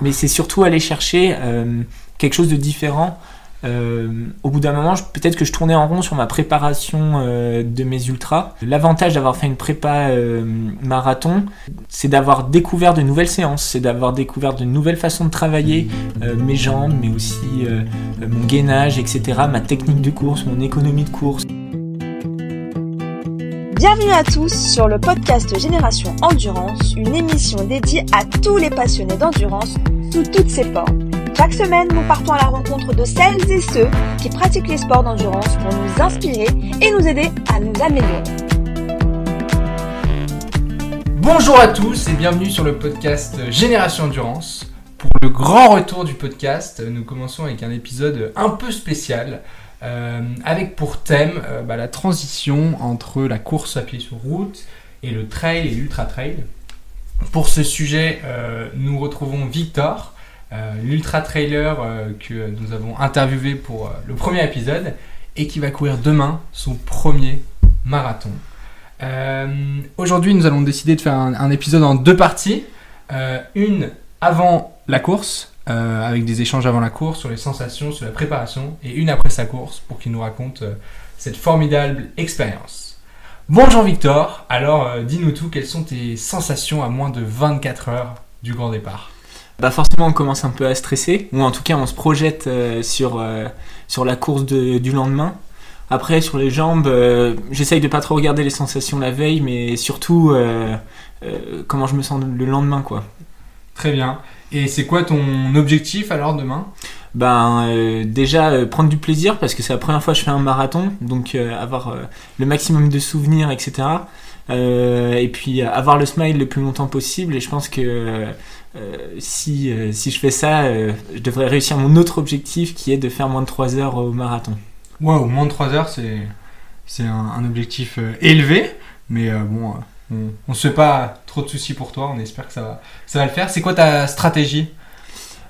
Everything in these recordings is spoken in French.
mais c'est surtout aller chercher quelque chose de différent euh, au bout d'un moment, peut-être que je tournais en rond sur ma préparation euh, de mes ultras. L'avantage d'avoir fait une prépa euh, marathon, c'est d'avoir découvert de nouvelles séances, c'est d'avoir découvert de nouvelles façons de travailler mes jambes, mais aussi mon gainage, etc., ma technique de course, mon économie de course. Bienvenue à tous sur le podcast Génération Endurance, une émission dédiée à tous les passionnés d'endurance sous toutes ses formes. Chaque semaine, nous partons à la rencontre de celles et ceux qui pratiquent les sports d'endurance pour nous inspirer et nous aider à nous améliorer. Bonjour à tous et bienvenue sur le podcast Génération Endurance. Pour le grand retour du podcast, nous commençons avec un épisode un peu spécial. Euh, avec pour thème euh, bah, la transition entre la course à pied sur route et le trail et l'ultra trail. Pour ce sujet, euh, nous retrouvons Victor, l'ultra trailer euh, que nous avons interviewé pour le premier épisode et qui va courir demain son premier marathon. Aujourd'hui, nous allons décider de faire un, épisode en deux parties. une avant la course, avec des échanges avant la course sur les sensations, sur la préparation, et une après sa course pour qu'il nous raconte cette formidable expérience. Bonjour Victor, alors dis-nous tout, quelles sont tes sensations à moins de 24 heures du grand départ? Bah forcément on commence un peu à stresser, ou en tout cas on se projette euh, sur, euh, sur la course du lendemain. Après sur les jambes, euh, j'essaye de pas trop regarder les sensations la veille, mais surtout comment je me sens le lendemain quoi. Très bien. Et c'est quoi ton objectif alors demain? Ben déjà prendre du plaisir parce que c'est la première fois que je fais un marathon donc avoir le maximum de souvenirs etc et puis avoir le smile le plus longtemps possible et je pense que euh, si, euh, si je fais ça, euh, je devrais réussir mon autre objectif qui est de faire moins de 3 heures au marathon. Waouh, moins de 3 heures, c'est, c'est un, objectif élevé, mais bon, on ne se fait pas trop de soucis pour toi, on espère que ça va, ça va le faire. C'est quoi ta stratégie?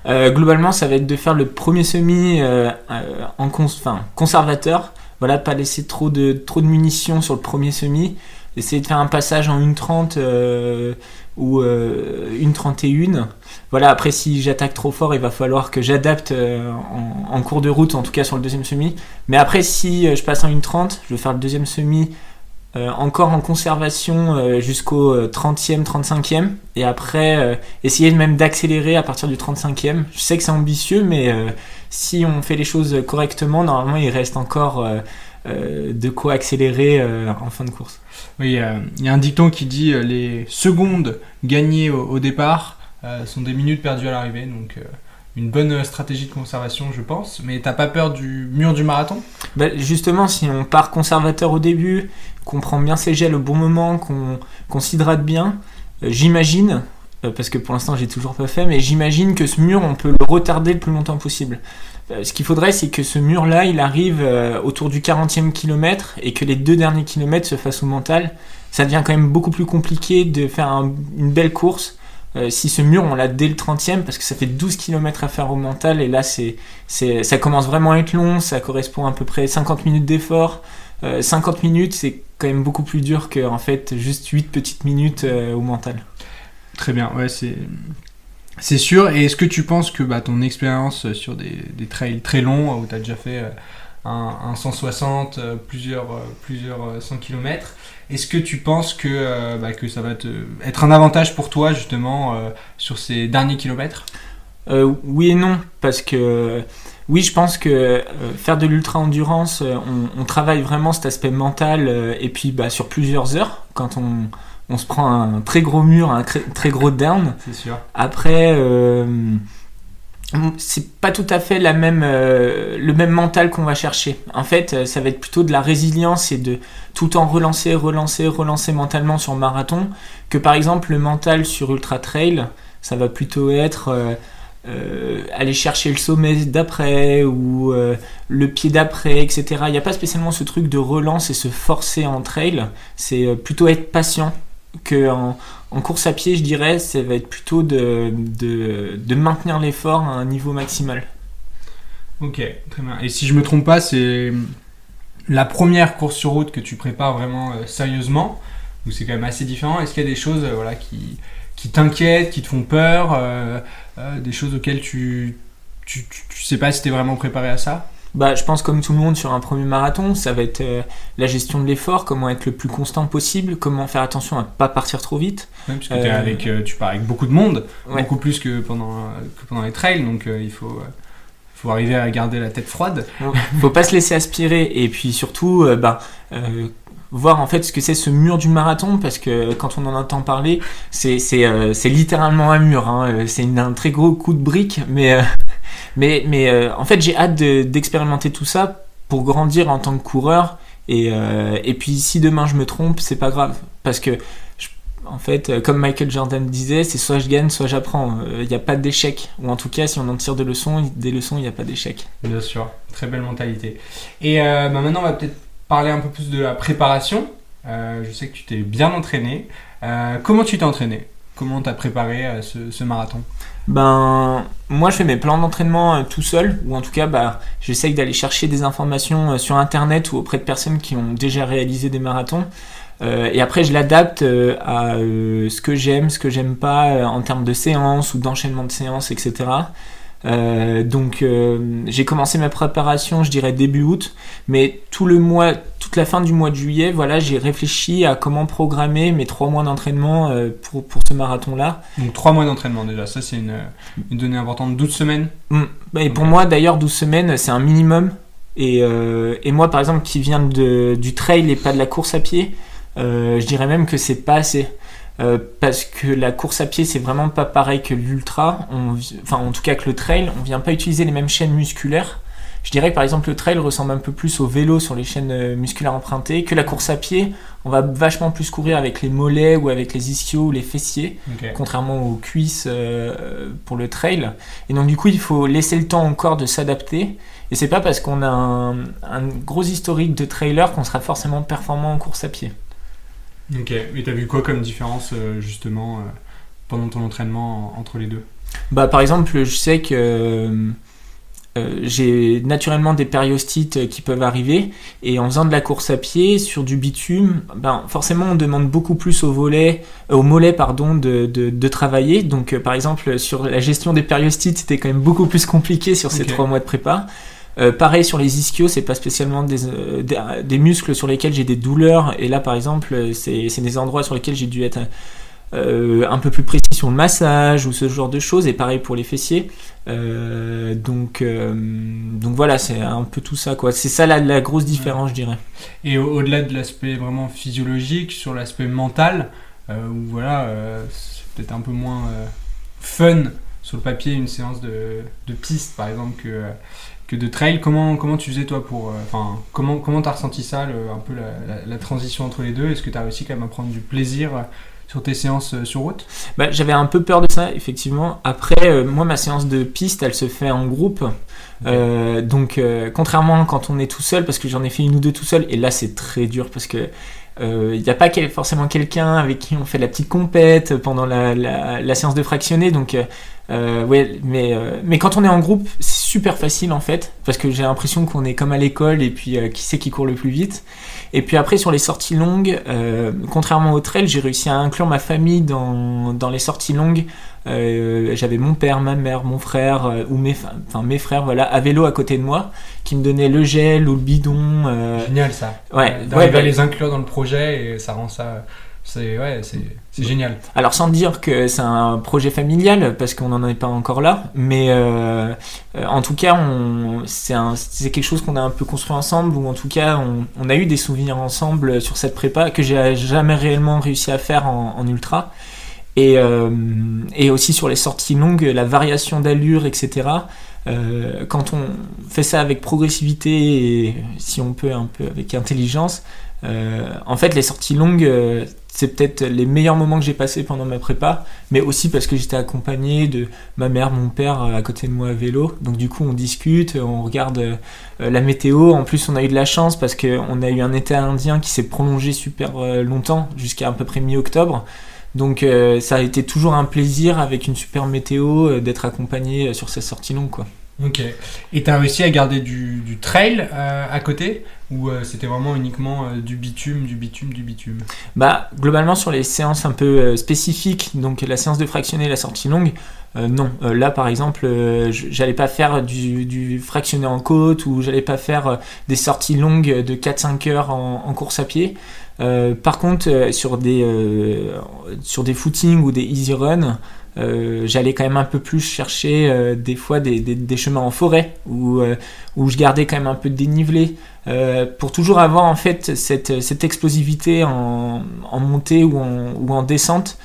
Globalement, ça va être de faire le premier semi en conservateur. Voilà, pas laisser trop de, trop de munitions sur le premier semi. Essayer de faire un passage en 1.30 ou euh, une 31. Voilà, après si j'attaque trop fort, il va falloir que j'adapte euh, en, cours de route, en tout cas sur le deuxième semi. Mais après si euh, je passe en une 30, je vais faire le deuxième semi encore en conservation jusqu'au 30e, 35e. Et après essayer même d'accélérer à partir du 35e. Je sais que c'est ambitieux, mais si on fait les choses correctement, normalement il reste encore de quoi accélérer en fin de course. Oui, il y a un dicton qui dit les secondes gagner au, départ euh, sont des minutes perdues à l'arrivée. Donc euh, une bonne stratégie de conservation, je pense. Mais t'as pas peur du mur du marathon? Bah, Justement, si on part conservateur au début, qu'on prend bien ses gels au bon moment, qu'on s'hydrate bien, euh, j'imagine, parce que pour l'instant j'ai toujours pas fait, mais j'imagine que ce mur, on peut le retarder le plus longtemps possible. ce qu'il faudrait, c'est que ce mur-là, il arrive autour du 40e kilomètre et que les deux derniers kilomètres se fassent au mental ça devient quand même beaucoup plus compliqué de faire une belle course. Euh, si ce mur on l'a dès le 30e parce que ça fait 12 km à faire au mental et là c'est, ça commence vraiment à être long, ça correspond à peu près 50 minutes d'effort. 50 euh, minutes c'est quand même beaucoup plus dur que en fait juste 8 petites minutes euh, au mental. Très bien, ouais c'est, c'est sûr. Et est-ce que tu penses que bah, ton expérience sur des, des trails très longs où tu as déjà fait un, 160, plusieurs, plusieurs 100 km, est-ce que tu penses que, euh, bah, que ça va être un avantage pour toi justement euh, sur ces derniers kilomètres? Euh, Oui et non, parce que oui, je pense que faire de l'ultra-endurance, on, travaille vraiment cet aspect mental et puis bah, sur plusieurs heures quand on, on, se prend un très gros mur, un très gros down. C'est sûr. Après c'est pas tout à fait la même, euh, le même mental qu'on va chercher. En fait, euh, ça va être plutôt de la résilience et de tout le temps relancer, relancer, relancer mentalement sur marathon, que par exemple le mental sur ultra trail, ça va plutôt être euh, aller chercher le sommet d'après ou le pied d'après, etc. Il n'y a pas spécialement ce truc de relance et se forcer en trail, c'est plutôt être patient que en, course à pied, je dirais, ça va être plutôt de, de, maintenir l'effort à un niveau maximal. Ok, très bien. Et si je me trompe pas, c'est la première course sur route que tu prépares vraiment euh, sérieusement, ou c'est quand même assez différent? Est-ce qu'il y a des choses euh, voilà, qui, qui t'inquiètent, qui te font peur, des choses auxquelles tu, tu, tu, sais pas si tu es vraiment préparé à ça? Bah, je pense comme tout le monde sur un premier marathon, ça va être la gestion de l'effort, comment être le plus constant possible, comment faire attention à pas partir trop vite. parce que avec, tu pars avec beaucoup de monde, beaucoup plus que pendant, que pendant les trails, donc il faut faut arriver à garder la tête froide. faut pas se laisser aspirer et puis surtout, euh, bah, euh, voir en fait ce que c'est ce mur du marathon parce que quand on en entend parler, c'est c'est euh, littéralement un mur. Hein. C'est un très gros coup de brique, mais mais mais en fait j'ai hâte d'expérimenter tout ça pour grandir en tant que coureur. Et, et puis si demain je me trompe, c'est pas grave parce que en fait, euh, comme Michael Jordan disait, c'est soit je gagne, soit j'apprends. Il euh, n'y a pas d'échec. Ou en tout cas, si on en tire des leçons, des leçons, il n'y a pas d'échec. Bien sûr, très belle mentalité. Et euh, bah, maintenant, on va peut-être parler un peu plus de la préparation. je sais que tu t'es bien entraîné. comment tu t'es entraîné? Comment tu as préparé ce, marathon? Ben, moi, je fais mes plans d'entraînement tout seul, ou en tout cas, bah, j'essaye d'aller chercher des informations sur Internet ou auprès de personnes qui ont déjà réalisé des marathons. Euh, et après, je l'adapte euh, à euh, ce que j'aime, ce que j'aime pas en termes de séances ou d'enchaînement de séances, etc. donc j'ai commencé ma préparation, je dirais début août, mais tout le mois, toute la fin du mois de juillet, voilà, j'ai réfléchi à comment programmer mes trois mois d'entraînement pour, pour ce marathon-là. Donc trois mois d'entraînement déjà, ça c'est une, une, donnée importante, 12 semaines mmh. Et pour moi d'ailleurs 12 semaines c'est un minimum. Et, et, moi par exemple qui viens de, du trail et pas de la course à pied, euh, je dirais même que c'est pas assez. Euh, parce que la course à pied c'est vraiment pas pareil que l'ultra, enfin en tout cas que le trail, on vient pas utiliser les mêmes chaînes musculaires. Je dirais que par exemple le trail ressemble un peu plus au vélo sur les chaînes euh, musculaires empruntées que la course à pied. On va vachement plus courir avec les mollets ou avec les ischios ou les fessiers, contrairement aux cuisses pour le trail. Et donc du coup il faut laisser le temps encore de s'adapter. Et c'est pas parce qu'on a un, un, gros historique de trailer qu'on sera forcément performant en course à pied. Ok, et t'as vu quoi comme différence euh, justement euh, pendant ton entraînement entre les deux? Bah par exemple, je sais que euh, j'ai naturellement des périostites qui peuvent arriver et en faisant de la course à pied sur du bitume, ben, forcément on demande beaucoup plus au volet, au mollet pardon, de, de, travailler. Donc par exemple sur la gestion des périostites, c'était quand même beaucoup plus compliqué sur ces trois mois de prépa. Euh, pareil sur les ischios, c'est pas spécialement euh, des, muscles sur lesquels j'ai des douleurs. Et là, par exemple, c'est des endroits sur lesquels j'ai dû être euh, un peu plus précis sur le massage ou ce genre de choses. Et pareil pour les fessiers. donc, voilà, c'est un peu tout ça. C'est ça la, grosse différence, je dirais. Et au-delà de l'aspect vraiment physiologique, sur l'aspect mental, voilà, c'est peut-être un peu moins fun sur le papier une séance de, de piste par exemple que que de trail. Comment, comment tu faisais toi pour. Euh, enfin, comment comment t'as ressenti ça, un peu la, transition entre les deux? Est-ce que tu as réussi quand même à prendre du plaisir euh, sur tes séances euh, sur route? Bah, J'avais un peu peur de ça, effectivement. Après, moi, ma séance de piste, elle se fait en groupe. donc, contrairement quand on est tout seul, parce que j'en ai fait une ou deux tout seul, et là, c'est très dur parce que il n'y a pas forcément quelqu'un avec qui on fait la petite compète pendant la, la séance de fractionné. Donc, euh, ouais, mais, euh, mais quand on est en groupe, super facile en fait, parce que j'ai l'impression qu'on est comme à l'école et puis euh, qui c'est qui court le plus vite. Et puis après, sur les sorties longues, contrairement au trail, j'ai réussi à inclure ma famille dans, dans les sorties longues. J'avais mon père, ma mère, mon frère, ou mes, enfin, mes frères, voilà, à vélo à côté de moi, qui me donnaient le gel ou le bidon. Génial ça. Ouais, ouais, à les inclure dans le projet et ça rend ça c'est ouais, c'est génial. Alors sans dire que c'est un projet familial parce qu'on n'en est pas encore là, mais euh, euh, en tout cas c'est quelque chose qu'on a un peu construit ensemble ou en tout cas on, a eu des souvenirs ensemble sur cette prépa que j'ai jamais réellement réussi à faire en, ultra. Et, euh, et, aussi sur les sorties longues, la variation d'allure, etc. quand on fait ça avec progressivité et si on peut un peu avec intelligence, en fait les sorties longues c'est peut-être les meilleurs moments que j'ai passés pendant ma prépa, mais aussi parce que j'étais accompagné de ma mère, mon père euh, à côté de moi à vélo. Donc du coup, on discute, on regarde euh, la météo. En plus, on a eu de la chance parce qu'on a eu un été indien qui s'est prolongé super euh, longtemps, jusqu'à à peu près mi-octobre. Donc ça a été toujours un plaisir avec une super météo d'être accompagné sur ces sorties longues. Quoi. Ok. Et tu as réussi à garder du, trail euh, à côté Ou euh, c'était vraiment uniquement euh, du bitume, du bitume, du bitume? Bah, globalement, sur les séances un peu spécifiques, donc la séance de fractionné et la sortie longue, non. Là, par exemple, j'allais pas faire du, du fractionné en côte ou j'allais pas faire des sorties longues de 4-5 heures en, course à pied. Par contre, sur des, sur des footings ou des easy run, euh, j'allais quand même un peu plus chercher euh, des fois des, des- chemins en forêt où, euh, où je gardais quand même un peu de dénivelé pour toujours avoir en fait cette, cette explosivité en, montée ou en, ou en descente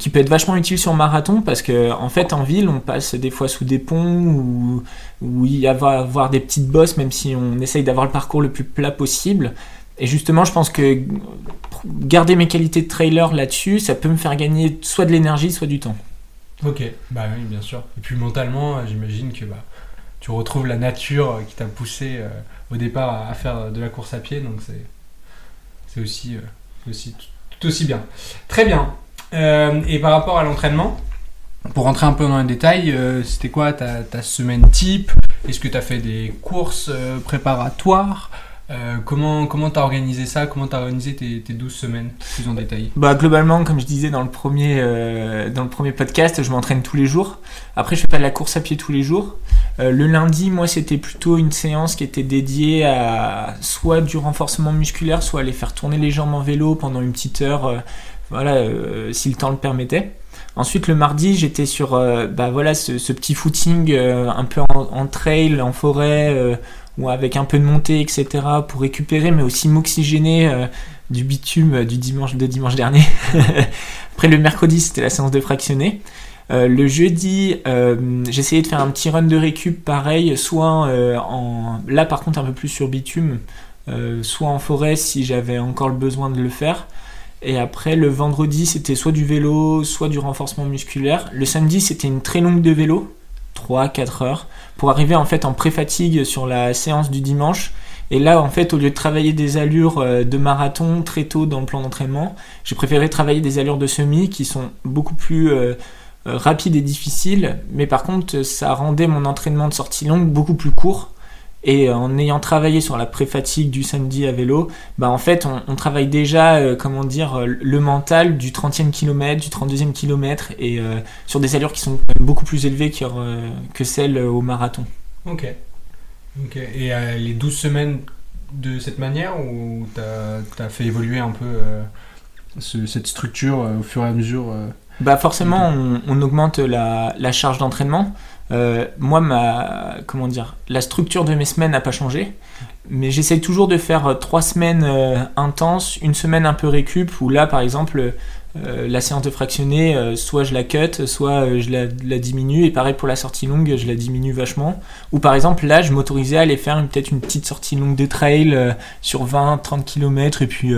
qui peut être vachement utile sur marathon parce que en fait en ville on passe des fois sous des ponts ou où il y a avoir des petites bosses même si on essaye d'avoir le parcours le plus plat possible. Et justement je pense que garder mes qualités de trailer là-dessus ça peut me faire gagner soit de l'énergie soit du temps Ok, bah oui, bien sûr. Et puis mentalement, euh, j'imagine que bah, tu retrouves la nature euh, qui t'a poussé euh, au départ à, faire de la course à pied, donc c'est c'est aussi, aussi tout, aussi bien. Très bien. Et par rapport à l'entraînement, pour rentrer un peu dans les détails, c'était quoi ta, ta semaine type? Est-ce que tu as fait des courses préparatoires? Euh, Comment comment t'as organisé ça? Comment t'as organisé tes, tes 12 semaines plus en détail? Bah globalement, comme je disais dans le premier euh, dans le premier podcast, je m'entraîne tous les jours. Après, je fais de la course à pied tous les jours. Euh, le lundi, moi, c'était plutôt une séance qui était dédiée à soit du renforcement musculaire, soit aller faire tourner les jambes en vélo pendant une petite heure, voilà, si le temps le permettait. Ensuite, le mardi, j'étais sur bah voilà ce, petit footing un peu en, trail, en forêt, ou avec un peu de montée, etc. pour récupérer, mais aussi m'oxygéner euh, du bitume euh, du dimanche de dimanche dernier. Après le mercredi, c'était la séance de fractionné. Euh, le jeudi, j'essayais de faire un petit run de récup pareil, soit en là par contre un peu plus sur bitume, soit en forêt si j'avais encore le besoin de le faire. Et après le vendredi, c'était soit du vélo, soit du renforcement musculaire. Le samedi, c'était une très longue de vélo, 3-4 heures, pour arriver en fait en pré-fatigue sur la séance du dimanche. Et là, en fait, au lieu de travailler des allures euh, de marathon très tôt dans le plan d'entraînement, j'ai préféré travailler des allures de semi qui sont beaucoup plus euh, euh, rapides et difficiles. Mais par contre, ça rendait mon entraînement de sortie longue beaucoup plus court. Et euh, en ayant travaillé sur la pré-fatigue du samedi à vélo, bah en fait, on, on travaille déjà, euh, comment dire, euh, le mental du 30e kilomètre, du 32e kilomètre, et euh, sur des allures qui sont beaucoup plus élevées que, euh, que celles au marathon. Ok. Ok. Et les 12 semaines de cette manière ou t'as as fait évoluer un peu ce- cette structure au fur et à mesure Bah forcément, on, on augmente la, la charge d'entraînement. Euh, moi, ma, comment dire, la structure de mes semaines n'a pas changé, mais j'essaye toujours de faire euh, trois semaines euh, intenses, une semaine un peu récup, où là, par exemple, la séance de soit je la cut, soit je la, diminue, et pareil pour la sortie longue, je la diminue vachement. Ou par exemple, là, je m'autorisais à aller faire peut-être une petite sortie longue de trail sur 20-30 km, et puis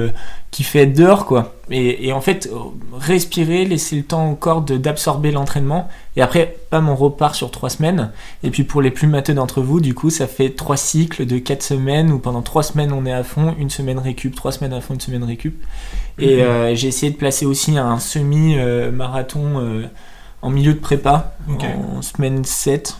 qui fait être dehors, quoi. Et, et en fait, euh, respirer, laisser le temps au corps d'absorber l'entraînement, et après, bam, on repart sur trois semaines. Et puis pour les plus matheux d'entre vous, du coup, ça fait trois cycles de quatre semaines où pendant trois semaines on est à fond, une semaine récup, trois semaines à fond, une semaine récup. Et Mhm. euh, j'ai essayé de placer aussi un semi-marathon euh, en milieu de prépa, en semaine 7,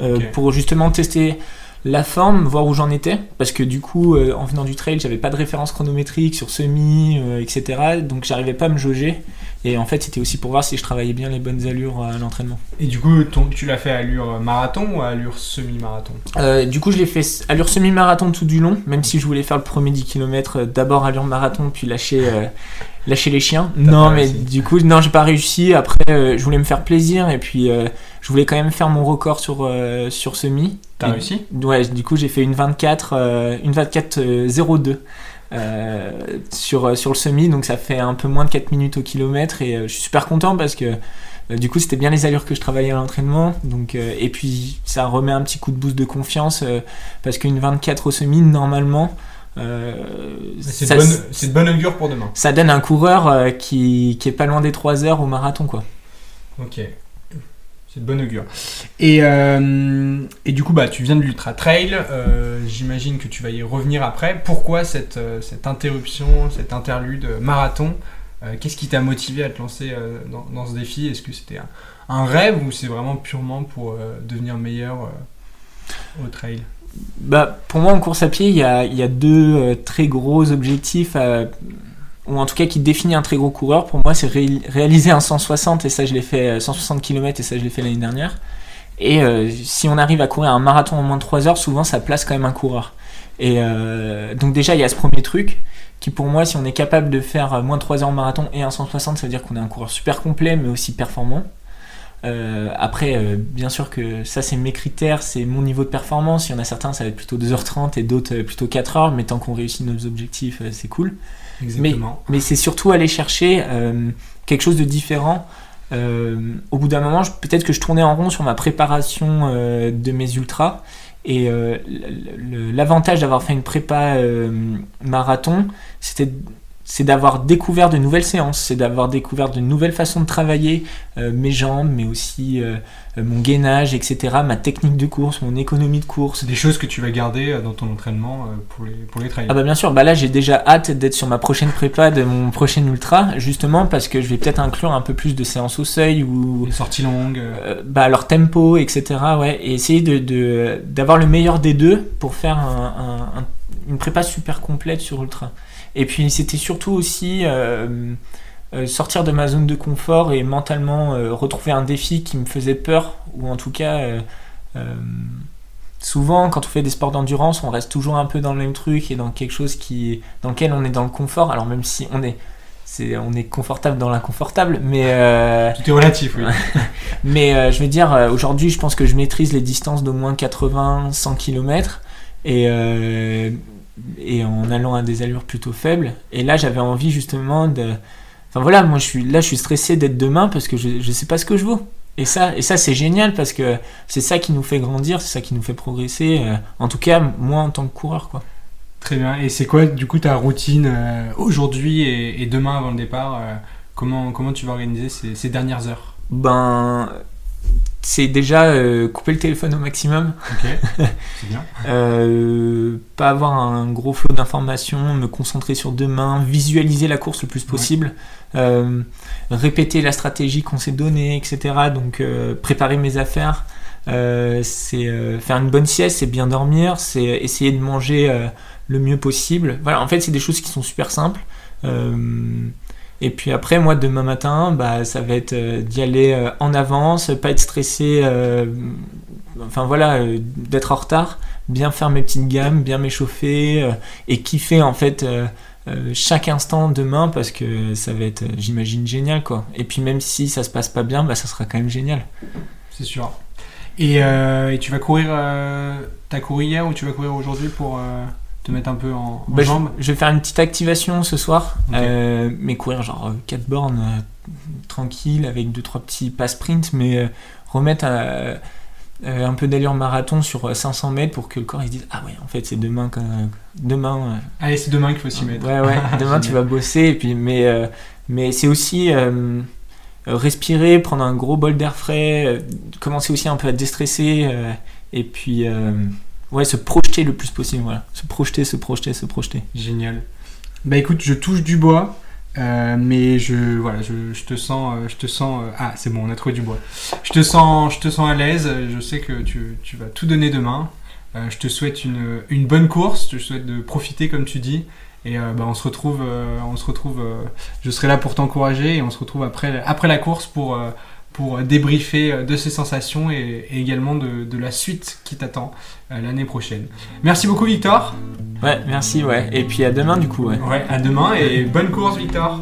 euh, Ok. pour justement tester la forme, voir où j'en étais, parce que du coup, euh, en venant du trail, j'avais pas de référence chronométrique sur semi, euh, etc. Donc j'arrivais pas à me jauger. Et en fait, c'était aussi pour voir si je travaillais bien les bonnes allures à l'entraînement. Et du coup, ton- tu l'as fait à allure marathon ou à allure semi-marathon? Euh, du coup, je l'ai fait allure semi-marathon tout du long, même si je voulais faire le premier 10 km d'abord allure marathon, puis lâcher, lâcher les chiens. Non, mais réussi. du coup, non, j'ai pas réussi. Après, euh, je voulais me faire plaisir et puis euh, je voulais quand même faire mon record sur, euh, sur semi. T'as réussi? Ouais, du coup, j'ai fait une 24, euh, une 24 euh, 02 euh, sur, sur le semi, donc ça fait un peu moins de 4 minutes au kilomètre et je suis super content parce que du coup, c'était bien les allures que je travaillais à l'entraînement. Donc, et puis, ça remet un petit coup de boost de confiance parce qu'une 24 au semi, normalement, C'est ça, de, bonne- c'est de bonne augure pour demain. ça donne un coureur euh, qui, qui est pas loin des 3 heures au marathon, quoi. Ok. C'est de bonne augure. Et, euh, et du coup, bah, tu viens de l'Ultra Trail. euh, J'imagine que tu vas y revenir après. Pourquoi cette, euh, cette interruption, cette interlude marathon Euh, Qu'est-ce qui t'a motivé à te lancer euh, dans, dans ce défi? Est-ce que c'était un, un rêve ou c'est vraiment purement pour euh, devenir meilleur euh au trail? Bah, Pour moi, en course à pied, il y a, il y a deux euh, très gros objectifs, euh, ou en tout cas qui définit un très gros coureur. Pour moi, c'est ré- réaliser un 160, et ça, je l'ai fait euh, 160 km, et ça, je l'ai fait l'année dernière. Et euh, si on arrive à courir un marathon en moins de 3 heures, souvent, ça place quand même un coureur. Et euh, donc, déjà, il y a ce premier truc qui, pour moi, si on est capable de faire euh, moins de 3 heures en marathon et un 160, ça veut dire qu'on est un coureur super complet, mais aussi performant. Euh, après, euh, bien sûr que ça, c'est mes critères, c'est mon niveau de performance. Il y en a certains, ça va être plutôt 2h30 et d'autres euh, plutôt 4h, mais tant qu'on réussit nos objectifs, euh, c'est cool. Exactement. Mais c'est surtout aller chercher euh, quelque chose de différent. Euh, au bout d'un moment, peut-être que je tournais en rond sur ma préparation euh, de mes ultras. Et euh, l'avantage d'avoir fait une prépa euh, marathon, c'était c'est d'avoir découvert de nouvelles séances, c'est d'avoir découvert de nouvelles façons de travailler euh, mes jambes, mais aussi euh, euh, mon gainage, etc., ma technique de course, mon économie de course. C'est des choses que tu vas garder dans ton entraînement pour les, pour les trails. Ah bah bien sûr, bah là j'ai déjà hâte d'être sur ma prochaine prépa de mon prochain ultra, justement parce que je vais peut-être inclure un peu plus de séances au seuil ou Les sorties longues. euh, bah, leur tempo, etc. Ouais, et essayer de, de- d'avoir le meilleur des deux pour faire un- un- un- une prépa super complète sur ultra. Et puis c'était surtout aussi euh, euh, sortir de ma zone de confort et mentalement euh, retrouver un défi qui me faisait peur, ou en tout cas souvent quand on fait des sports d'endurance, on reste toujours un peu dans le même truc et dans quelque chose qui, dans lequel on est dans le confort. Alors même si on est, c'est, on est confortable dans l'inconfortable, mais euh, Tout est relatif, oui. mais euh, je veux dire, aujourd'hui, je pense que je maîtrise les distances d'au moins 80-100 km et, euh, et en allant à des allures plutôt faibles. Et là, j'avais envie justement de. Enfin voilà, moi je suis là, je suis stressé d'être demain parce que je ne sais pas ce que je vaux. Et ça, et ça c'est génial parce que c'est ça qui nous fait grandir, c'est ça qui nous fait progresser. euh, en tout cas, moi en tant que coureur, quoi. Très bien. Et c'est quoi, du coup, ta routine euh, aujourd'hui et, et demain avant le départ euh, comment, comment tu vas organiser ces, ces dernières heures? Ben, c'est déjà euh, couper le téléphone au maximum. Ok, c'est bien. Euh, pas avoir un gros flot d'informations, me concentrer sur demain, visualiser la course le plus possible, euh, répéter la stratégie qu'on s'est donnée, etc. Donc euh, préparer mes affaires, euh, c'est euh, faire une bonne sieste, c'est bien dormir, c'est essayer de manger euh, le mieux possible. Voilà, en fait, c'est des choses qui sont super simples. Euh, et puis après, moi, demain matin, bah, ça va être euh, d'y aller euh, en avance, pas être stressé, euh, enfin voilà, d'être en retard, bien faire mes petites gammes, bien m'échauffer et kiffer en fait chaque instant demain parce que ça va être, j'imagine, génial quoi. Et puis même si ça se passe pas bien, bah, ça sera quand même génial. C'est sûr. Et, tu vas courir. T'as couru hier ou tu vas courir aujourd'hui pour te mettre un peu en, en Bah, je, jambes je vais faire une petite activation ce soir, euh, mais courir genre 4 bornes euh, tranquille avec 2-3 petits pas sprint, mais euh, remettre euh, euh, un peu d'allure marathon sur euh, 500 mètres pour que le corps il se dise Ah ouais, en fait c'est demain, quand- demain euh, Allez, c'est demain qu'il faut s'y mettre. Ouais, ouais, demain tu vas bosser, et puis, mais, euh, mais c'est aussi euh, euh, respirer, prendre un gros bol d'air frais, euh, commencer aussi un peu à déstresser, euh, et puis euh, ouais, se le plus possible, voilà. Se projeter, se projeter, se projeter. Génial. Bah écoute, je touche du bois, euh, mais je voilà, je, te sens, euh, je te sens. euh, ah, c'est bon, on a trouvé du bois. Je te sens, je te sens à l'aise. Je sais que tu, tu vas tout donner demain. Euh, je te souhaite une, une bonne course. Je te souhaite de profiter comme tu dis. Et euh, bah, on se retrouve, euh, on se retrouve. euh, je serai là pour t'encourager et on se retrouve après, après la course pour euh, pour débriefer euh, de ces sensations et, et également de, de la suite qui t'attend euh, l'année prochaine. Merci beaucoup Victor. Ouais, merci, ouais. Et puis à demain, du coup, ouais. Ouais, à demain et bonne course Victor.